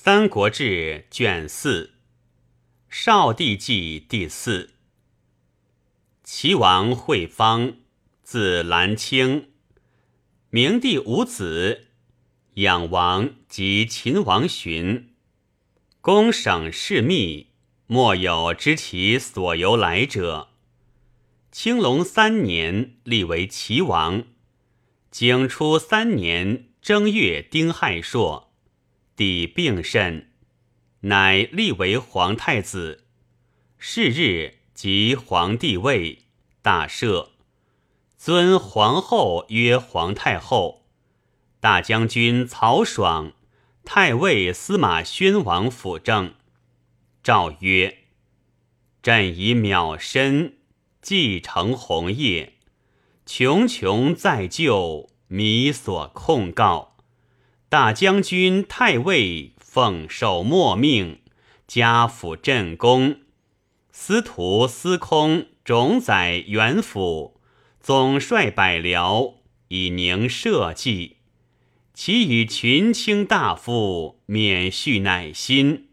三国志》卷四，《少帝纪》第四。齐王惠方，字兰卿，明帝五子，养王及秦王寻，公省事密，莫有知其所由来者。青龙三年，立为齐王。景初三年正月丁亥朔。帝病甚，乃立为皇太子。是日即皇帝位，大赦，尊皇后曰皇太后。大将军曹爽、太尉司马宣王辅政。诏曰：“朕以渺身继承红业，穷穷在救，弥所控告。”大将军、太尉奉受莫命，家府镇公，司徒、司空、冢宰、元辅，总率百僚，以宁社稷。其与群卿大夫免恤乃心，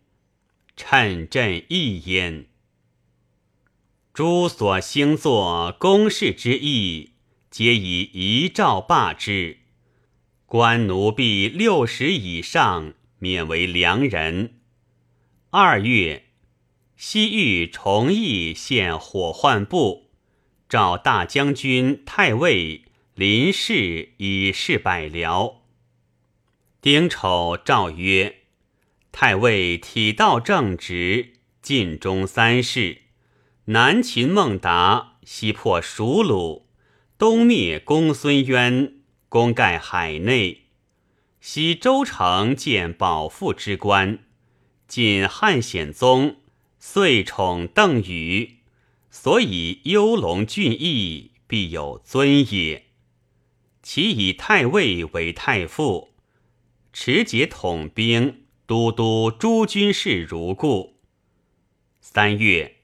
趁朕一焉。诸所兴作公事之意，皆以遗诏罢之。官奴婢六十以上，免为良人。二月，西域崇义献火患部，召大将军、太尉、林氏以示百僚。丁丑，诏曰：太尉体道正直，尽忠三事。南秦孟达，西破蜀虏，东灭公孙渊。功盖海内，西周成建保父之官，晋汉显宗遂宠邓禹，所以幽龙俊逸，必有尊也。其以太尉为太傅，持节统兵，都督诸军事如故。三月，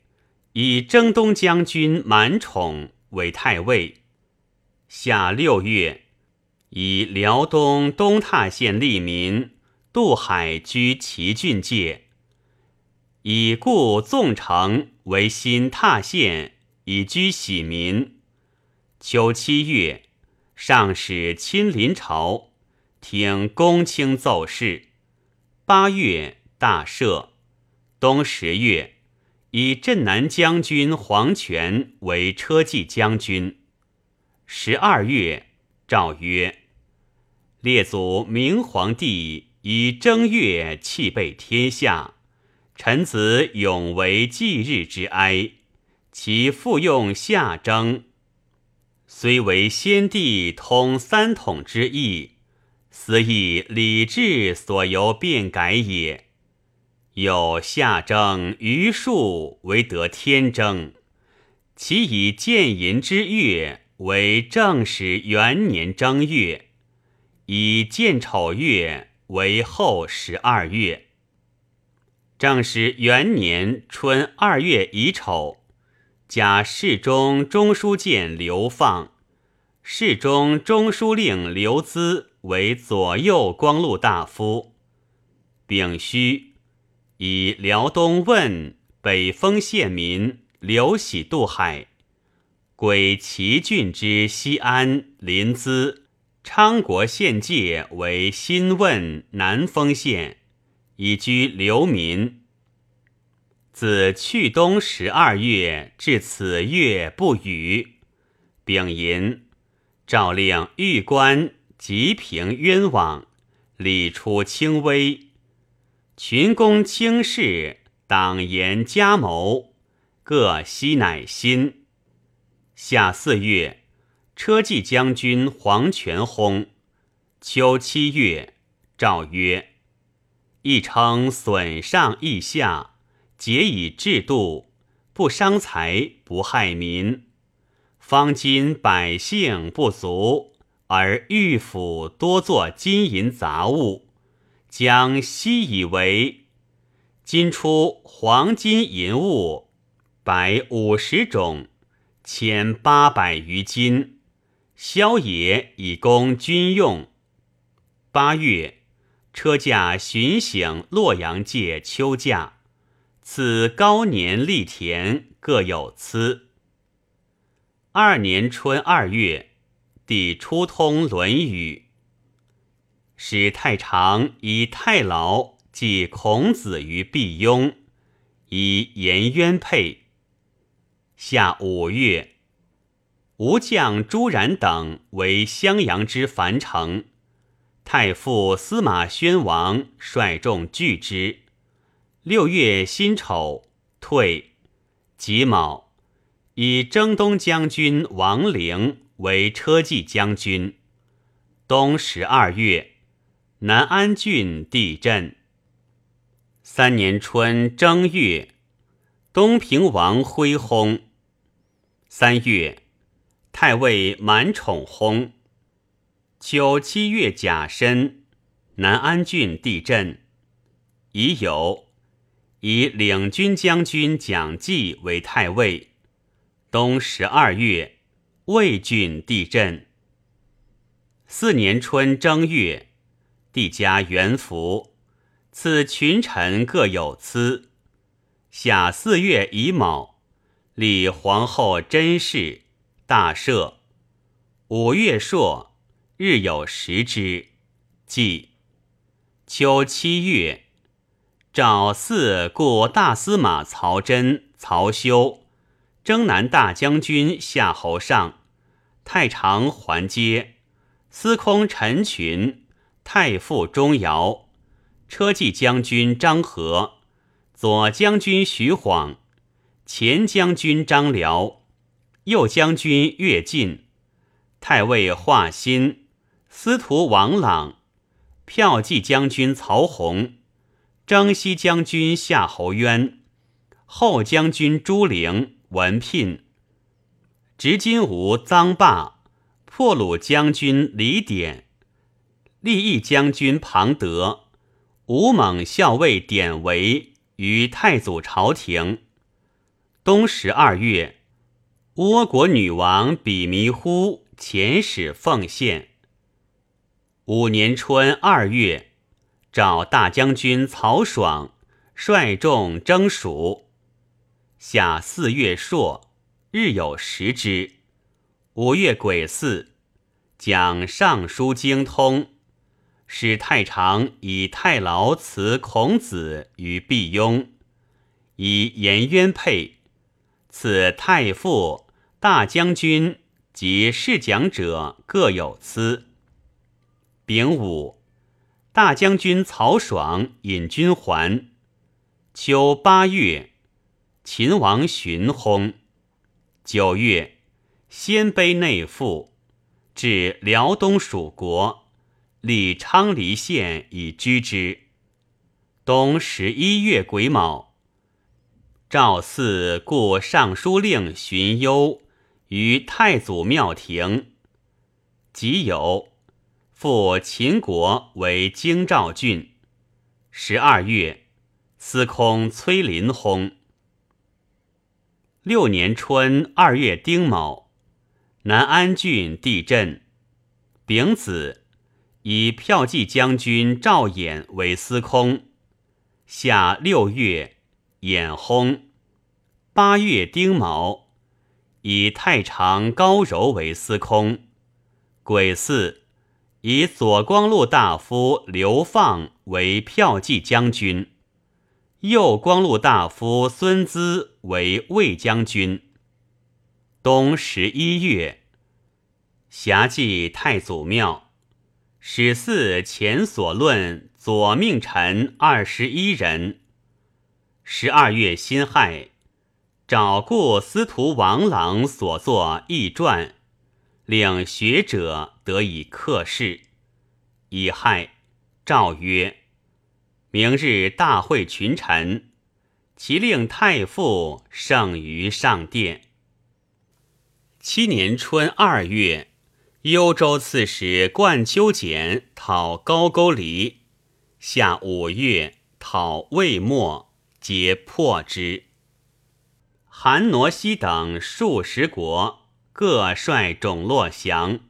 以征东将军满宠为太尉。夏六月。以辽东东塔县利民渡海居齐郡界，以故纵城为新踏县，以居喜民。秋七月，上使亲临朝，听公卿奏事。八月，大赦。冬十月，以镇南将军黄权为车骑将军。十二月，诏曰。列祖明皇帝以正月弃备天下，臣子永为祭日之哀。其复用夏征，虽为先帝通三统之意，斯亦礼制所由变改也。有夏征余数为得天征，其以建寅之月为正始元年正月。以建丑月为后十二月，正是元年春二月乙丑，加侍中中书监刘放、侍中中书令刘资为左右光禄大夫。丙戌，以辽东问北丰县民刘喜渡海，归齐郡之西安临淄。昌国县界为新汶南丰县，以居流民。自去冬十二月至此月不雨。丙寅，诏令御官吉平冤枉，理出轻微。群公轻视，党言加谋，各悉乃心。夏四月。车骑将军黄权薨。秋七月，诏曰：“亦称损上益下，节以制度，不伤财，不害民。方今百姓不足，而御府多作金银杂物，将悉以为。今出黄金银物百五十种，千八百余斤。”萧野以供军用。八月，车驾巡省洛阳界秋驾，此高年立田各有司。二年春二月，帝初通《论语》，使太常以太牢记孔子于毕雍，以颜渊配。下五月。吴将朱然等为襄阳之樊城，太傅司马宣王率众拒之。六月辛丑，退。己卯，以征东将军王陵为车骑将军。冬十二月，南安郡地震。三年春正月，东平王恢薨。三月。太尉满宠薨。秋七月甲申，南安郡地震。已有以领军将军蒋济为太尉。冬十二月，魏郡地震。四年春正月，帝加元服，赐群臣各有资。夏四月乙卯，立皇后甄氏。大赦。五月朔，日有食之。即秋七月，诏四故大司马曹真、曹休、征南大将军夏侯尚、太常桓阶、司空陈群、太傅钟繇、车骑将军张合、左将军徐晃、前将军张辽。右将军乐进、太尉华歆、司徒王朗、骠骑将军曹洪、征西将军夏侯渊、后将军朱灵、文聘、执金吾臧霸、破虏将军李典、立义将军庞德、武猛校尉典韦于太祖朝廷。冬十二月。倭国女王比弥呼遣使奉献。五年春二月，召大将军曹爽率众征蜀。夏四月朔，日有食之。五月癸巳，讲尚书精通，使太常以太牢辞孔子于毕雍，以颜渊配。此太傅、大将军及侍讲者各有司。丙午，大将军曹爽引军还。秋八月，秦王寻薨。九月，鲜卑内附，至辽东属国，立昌黎县以居之。冬十一月癸卯。赵四故尚书令荀攸于太祖庙庭，即有复秦国为京兆郡。十二月，司空崔林薨。六年春二月丁卯，南安郡地震。丙子，以骠骑将军赵衍为司空。夏六月。衍薨。八月丁卯，以太常高柔为司空。癸巳，以左光禄大夫刘放为骠骑将军，右光禄大夫孙资为卫将军。冬十一月，辖祭太祖庙，始祀前所论左命臣二十一人。十二月辛亥，找故司徒王朗所作义传，令学者得以刻事。乙亥，诏曰：“明日大会群臣，其令太傅圣于上殿。”七年春二月，幽州刺史冠丘俭讨高句丽。夏五月，讨魏末。皆破之。韩挪西等数十国各率种落降。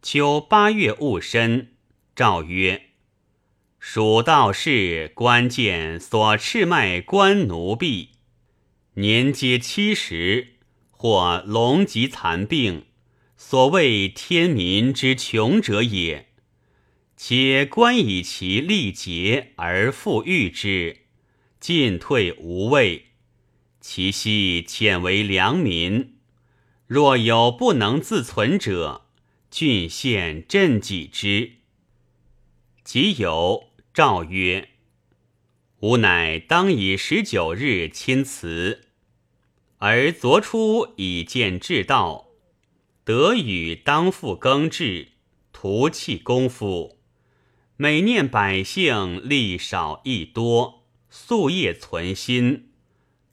秋八月戊申，诏曰：“蜀道士关键所赤卖官奴婢，年皆七十，或龙疾残病，所谓天民之穷者也。且官以其力竭而复遇之，进退无畏，其息浅为良民。若有不能自存者，郡县赈济之。即有。诏曰：“吾乃当以十九日亲辞，而昨出以见至道，得与当复耕治，徒弃功夫。每念百姓力少益多，夙夜存心。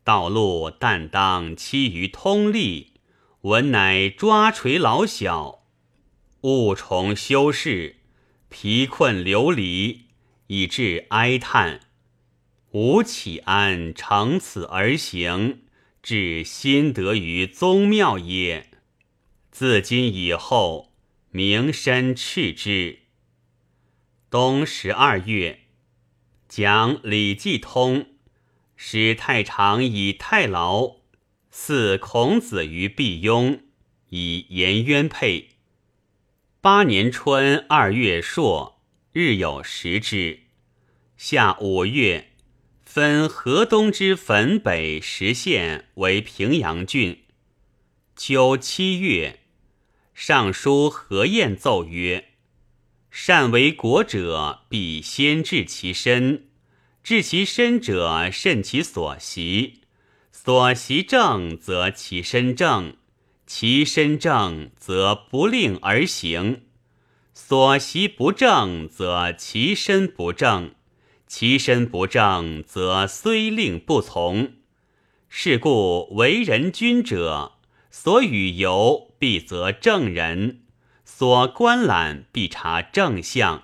道路但当期于通利，文乃抓锤老小，勿重修饰，疲困流离。”以致哀叹，吾岂安乘此而行，至心得于宗庙也？自今以后，名身斥之。冬十二月，讲《礼记通》，使太常以太牢祀孔子于毕雍，以颜渊配。八年春二月朔。日有食之。夏五月，分河东之汾北十县为平阳郡。秋七月，尚书何晏奏曰：“善为国者，必先治其身。治其身者，慎其所习。所习正，则其身正；其身正，则不令而行。”所习不正，则其身不正；其身不正，则虽令不从。是故为人君者，所与游必则正人，所观览必察正相。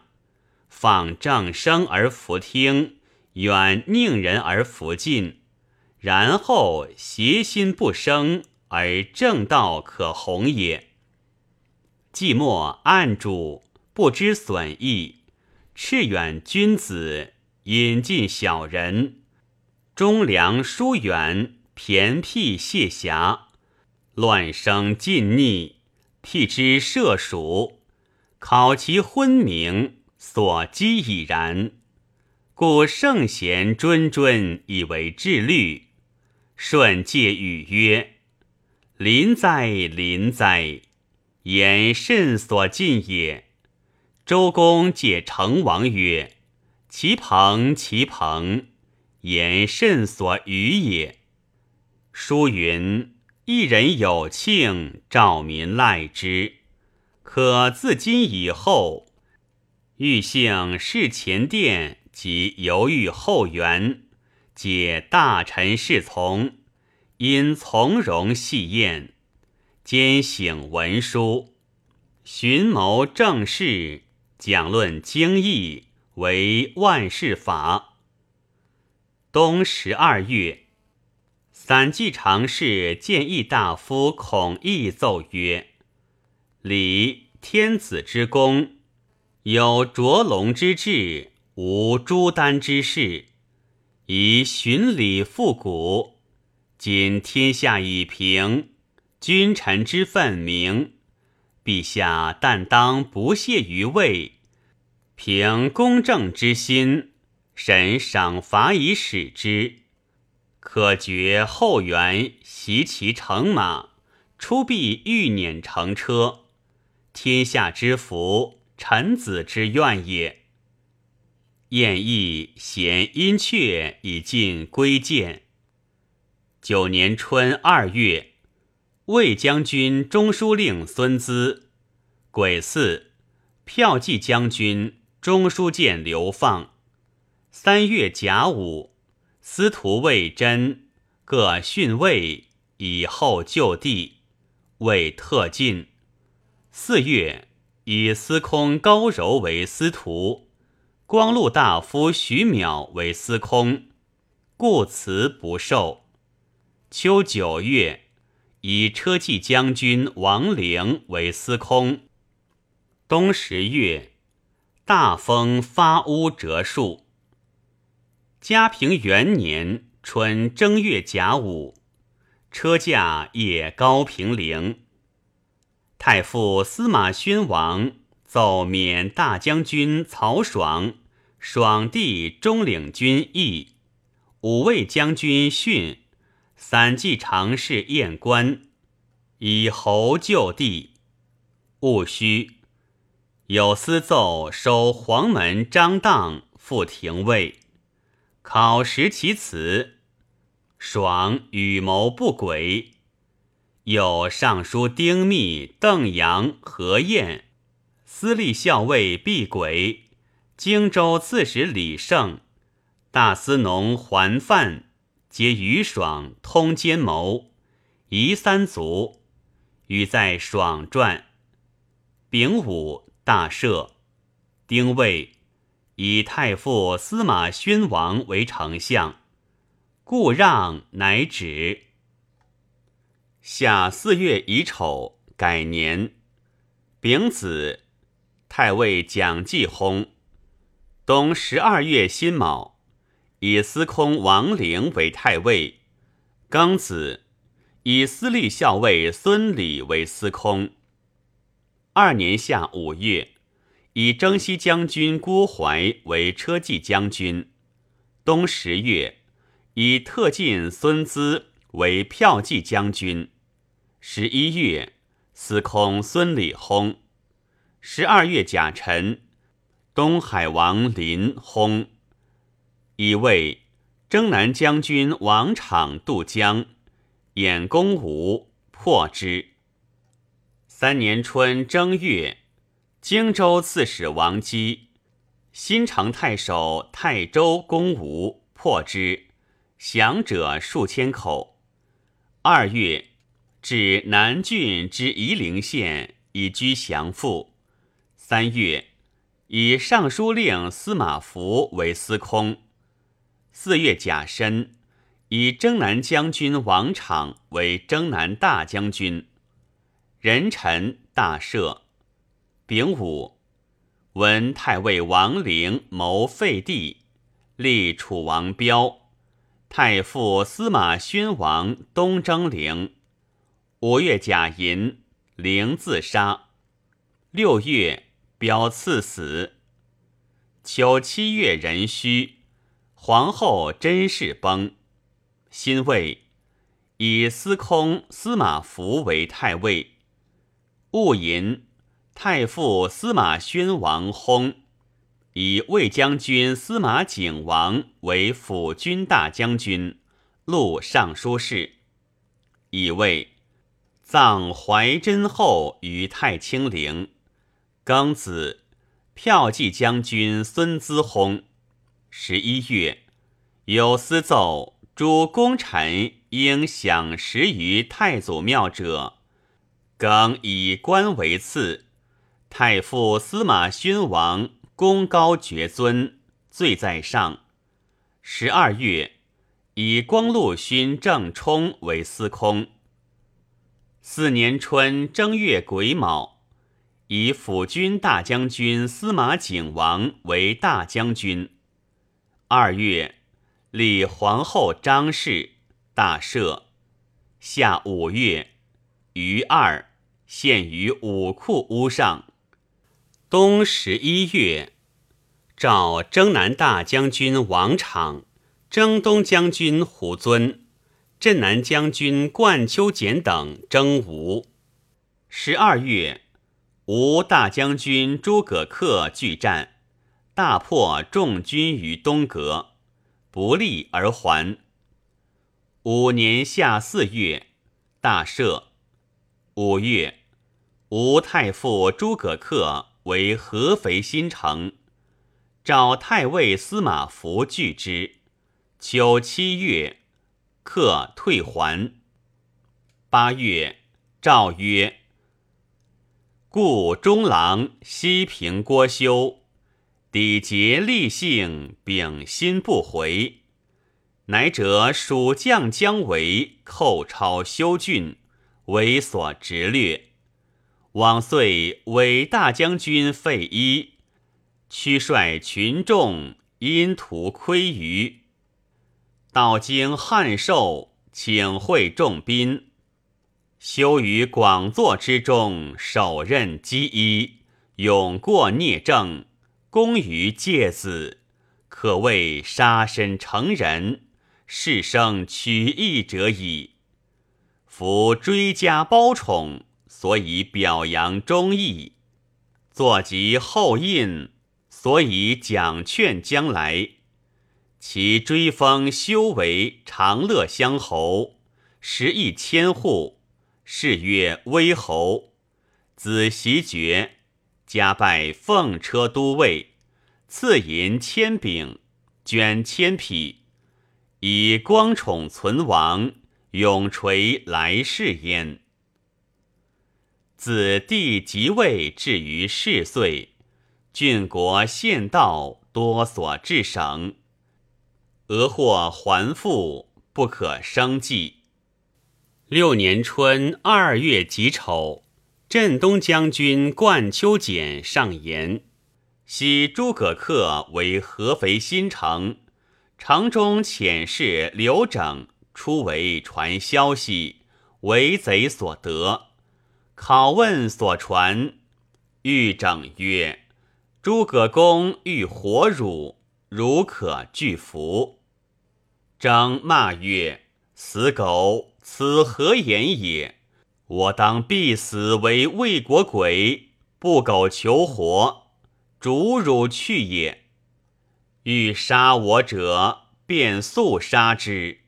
仿正声而弗听，远宁人而弗近，然后邪心不生，而正道可弘也。既莫暗主。不知损益，赤远君子，引进小人，忠良疏远，偏僻谢狭，乱生尽逆，辟之涉蜀，考其昏明，所积已然。故圣贤谆谆以为治律，舜戒语曰：“临哉，临哉！言甚所尽也。”周公解成王曰：“其朋，其朋，言甚所与也。”书云：“一人有庆，兆民赖之。可自今以后，欲幸事前殿及犹豫后援，解大臣侍从，因从容戏宴，兼省文书，寻谋政事。”讲论经义为万世法。冬十二月，散骑常侍谏议大夫孔毅奏曰：“礼天子之功，有卓龙之志，无朱丹之事，以循礼复古。今天下已平，君臣之分明。”陛下但当不懈于位，凭公正之心，审赏罚以使之。可觉后元袭其乘马，出必欲辇乘车，天下之福，臣子之愿也。晏毅贤殷阙以尽归见。九年春二月。魏将军中书令孙资，癸巳，骠骑将军中书监刘放。三月甲午，司徒魏真各训魏，以后就地。魏特进。四月，以司空高柔为司徒，光禄大夫徐邈为司空，故辞不受。秋九月。以车骑将军王陵为司空。冬十月，大风发屋折树。嘉平元年春正月甲午，车驾夜高平陵。太傅司马宣王奏免大将军曹爽、爽弟中领军义、五位将军训、散骑常侍验官，以侯就地。戊戌，有司奏收黄门张当复廷尉，考实其词。爽与谋不轨。有尚书丁密、邓阳、何晏，司隶校尉毕轨，荆州刺史李胜，大司农桓范，皆于爽通奸谋，夷三族，与在爽传。丙午，大赦。丁未，以太傅司马宣王为丞相，故让乃止。夏四月乙丑，改年。丙子，太尉蒋继薨。冬十二月辛卯，以司空王陵为太尉。庚子，以司隶校尉孙礼为司空。二年夏五月，以征西将军郭淮为车骑将军。冬十月，以特进孙资。为骠骑将军。十一月，司空孙礼薨。十二月甲辰，东海王林轰。以为征南将军王昶渡江，掩公吴，破之。三年春正月，荆州刺史王基，新城太守泰州攻吴，破之，降者数千口。二月，至南郡之夷陵县，以居降父。三月，以尚书令司马孚为司空。四月甲申，以征南将军王昶为征南大将军。壬辰，大赦。丙午，闻太尉王陵谋废帝，立楚王彪。太傅司马宣王东征陵，五月甲寅，陵自杀。六月，表赐死。秋七月壬戌，皇后甄氏崩。辛未，以司空司马孚为太尉。戊寅，太傅司马宣王薨。以魏将军司马景王为辅军大将军、录尚书事。以为葬怀真后于太清陵。庚子，骠骑将军孙资薨。十一月，有司奏诸功臣应享食于太祖庙者，庚以官为次。太傅司马宣王。功高爵尊，罪在上。十二月，以光禄勋郑冲为司空。四年春正月癸卯，以辅军大将军司马景王为大将军。二月，立皇后张氏，大赦。夏五月，余二，献于武库屋上。冬十一月，召征南大将军王昶、征东将军胡遵、镇南将军冠秋简等征吴。十二月，吴大将军诸葛恪拒战，大破众军于东阁，不利而还。五年夏四月，大赦。五月，吴太傅诸葛恪。为合肥新城，召太尉司马孚拒之。秋七月，客退还。八月，诏曰：“故中郎西平郭修，抵节立性，秉心不回。乃者蜀将将为寇超修峻，为所直略。”往遂伟大将军费祎，驱率群众，因图窥舆。道经汉寿，请会众宾，修于广作之中，手刃积衣，勇过聂政，功于介子，可谓杀身成仁，世生取义者矣。夫追加褒宠，所以表扬忠义；坐及后印，所以奖劝将来。其追封修为长乐乡侯，食邑千户，谥曰威侯。子袭爵，加拜奉车都尉，赐银千柄，绢千匹，以光宠存亡。永垂来世焉。子帝即位至于世岁，郡国县道多所至省，俄或还复，不可生计。六年春二月己丑，镇东将军冠丘俭上言：昔诸葛恪为合肥新城，城中遣士刘整。初为传消息，为贼所得。拷问所传，欲整曰：“诸葛公欲活汝，汝可拒服。”整骂曰：“死狗，此何言也？我当必死为魏国鬼，不苟求活，逐汝去也。欲杀我者，便速杀之。”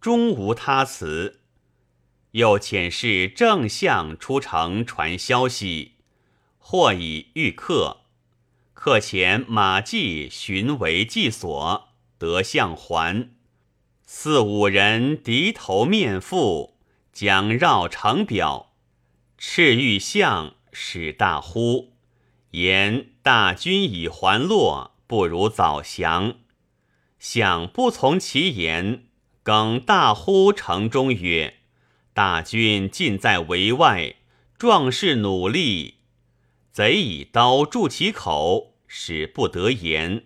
终无他辞，又遣使正相出城传消息，或以遇客。客遣马季寻为祭所，得相还。四五人低头面覆，将绕城表。赤玉相使大呼，言大军已还落，不如早降。相不从其言。耿大呼城中曰：“大军尽在围外，壮士努力。贼以刀筑其口，使不得言。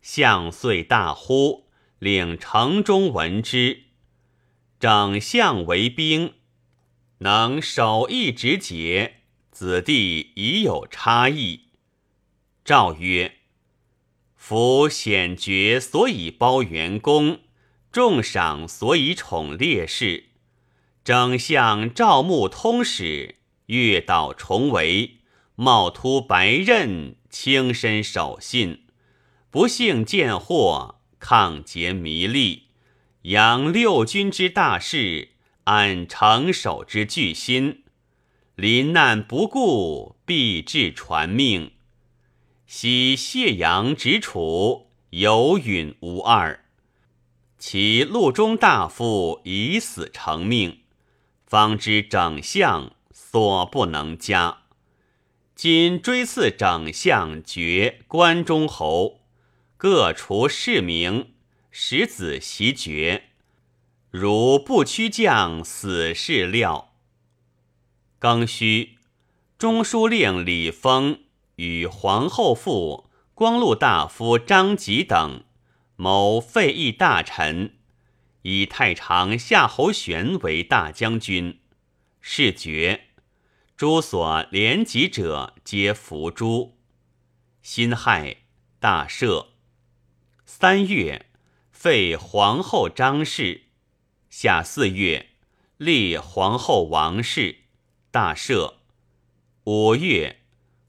相遂大呼，领城中闻之。整相为兵，能守义直节，子弟已有差异。诏曰：夫显爵所以包元功。”重赏所以宠烈士，整相赵牧通史，月岛重围，冒突白刃，轻身守信，不幸见祸，抗节弥利，扬六军之大事，安城守之巨心，临难不顾，必至传命。昔谢阳执楚，有允无二。其路中大夫以死成命，方知整相所不能加。今追赐整相爵关中侯，各除市名，使子袭爵。如不屈将，死事料。庚戌，中书令李丰与皇后父、光禄大夫张吉等。谋废议大臣，以太常夏侯玄为大将军，是爵。诸所连及者皆伏诛。辛亥，大赦。三月，废皇后张氏。夏四月，立皇后王氏，大赦。五月，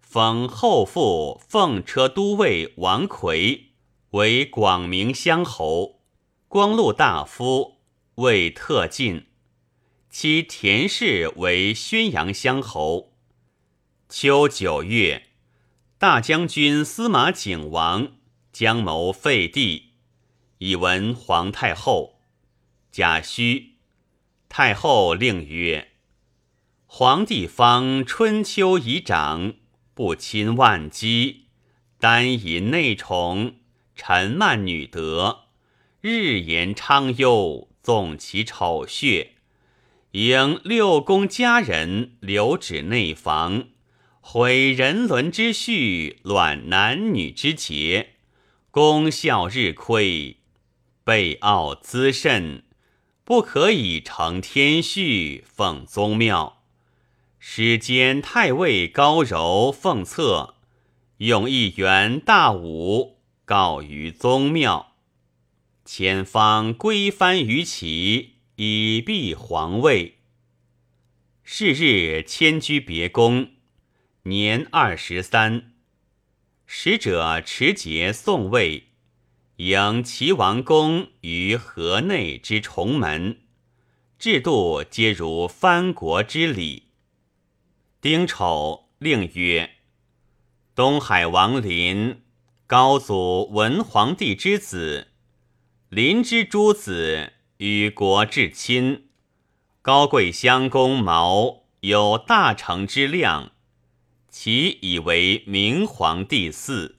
封后父奉车都尉王奎。为广明乡侯，光禄大夫，为特进。其田氏为宣阳乡侯。秋九月，大将军司马景王将谋废帝，以闻皇太后。贾诩，太后令曰：“皇帝方春秋已长，不亲万机，单以内宠。”陈慢女德，日言昌忧，纵其丑血，迎六宫佳人留止内房，毁人伦之序，乱男女之节，功效日亏，备傲滋甚，不可以成天序，奉宗庙。史兼太尉高柔奉策，用一员大武，告于宗庙。前方归藩于齐，以避皇位。是日迁居别宫，年二十三。使者持节送位，迎齐王公于河内之重门，制度皆如藩国之礼。丁丑，令曰：东海王林，高祖文皇帝之子。林之诸子与国至亲，高贵襄公毛有大成之量，其以为明皇帝嗣。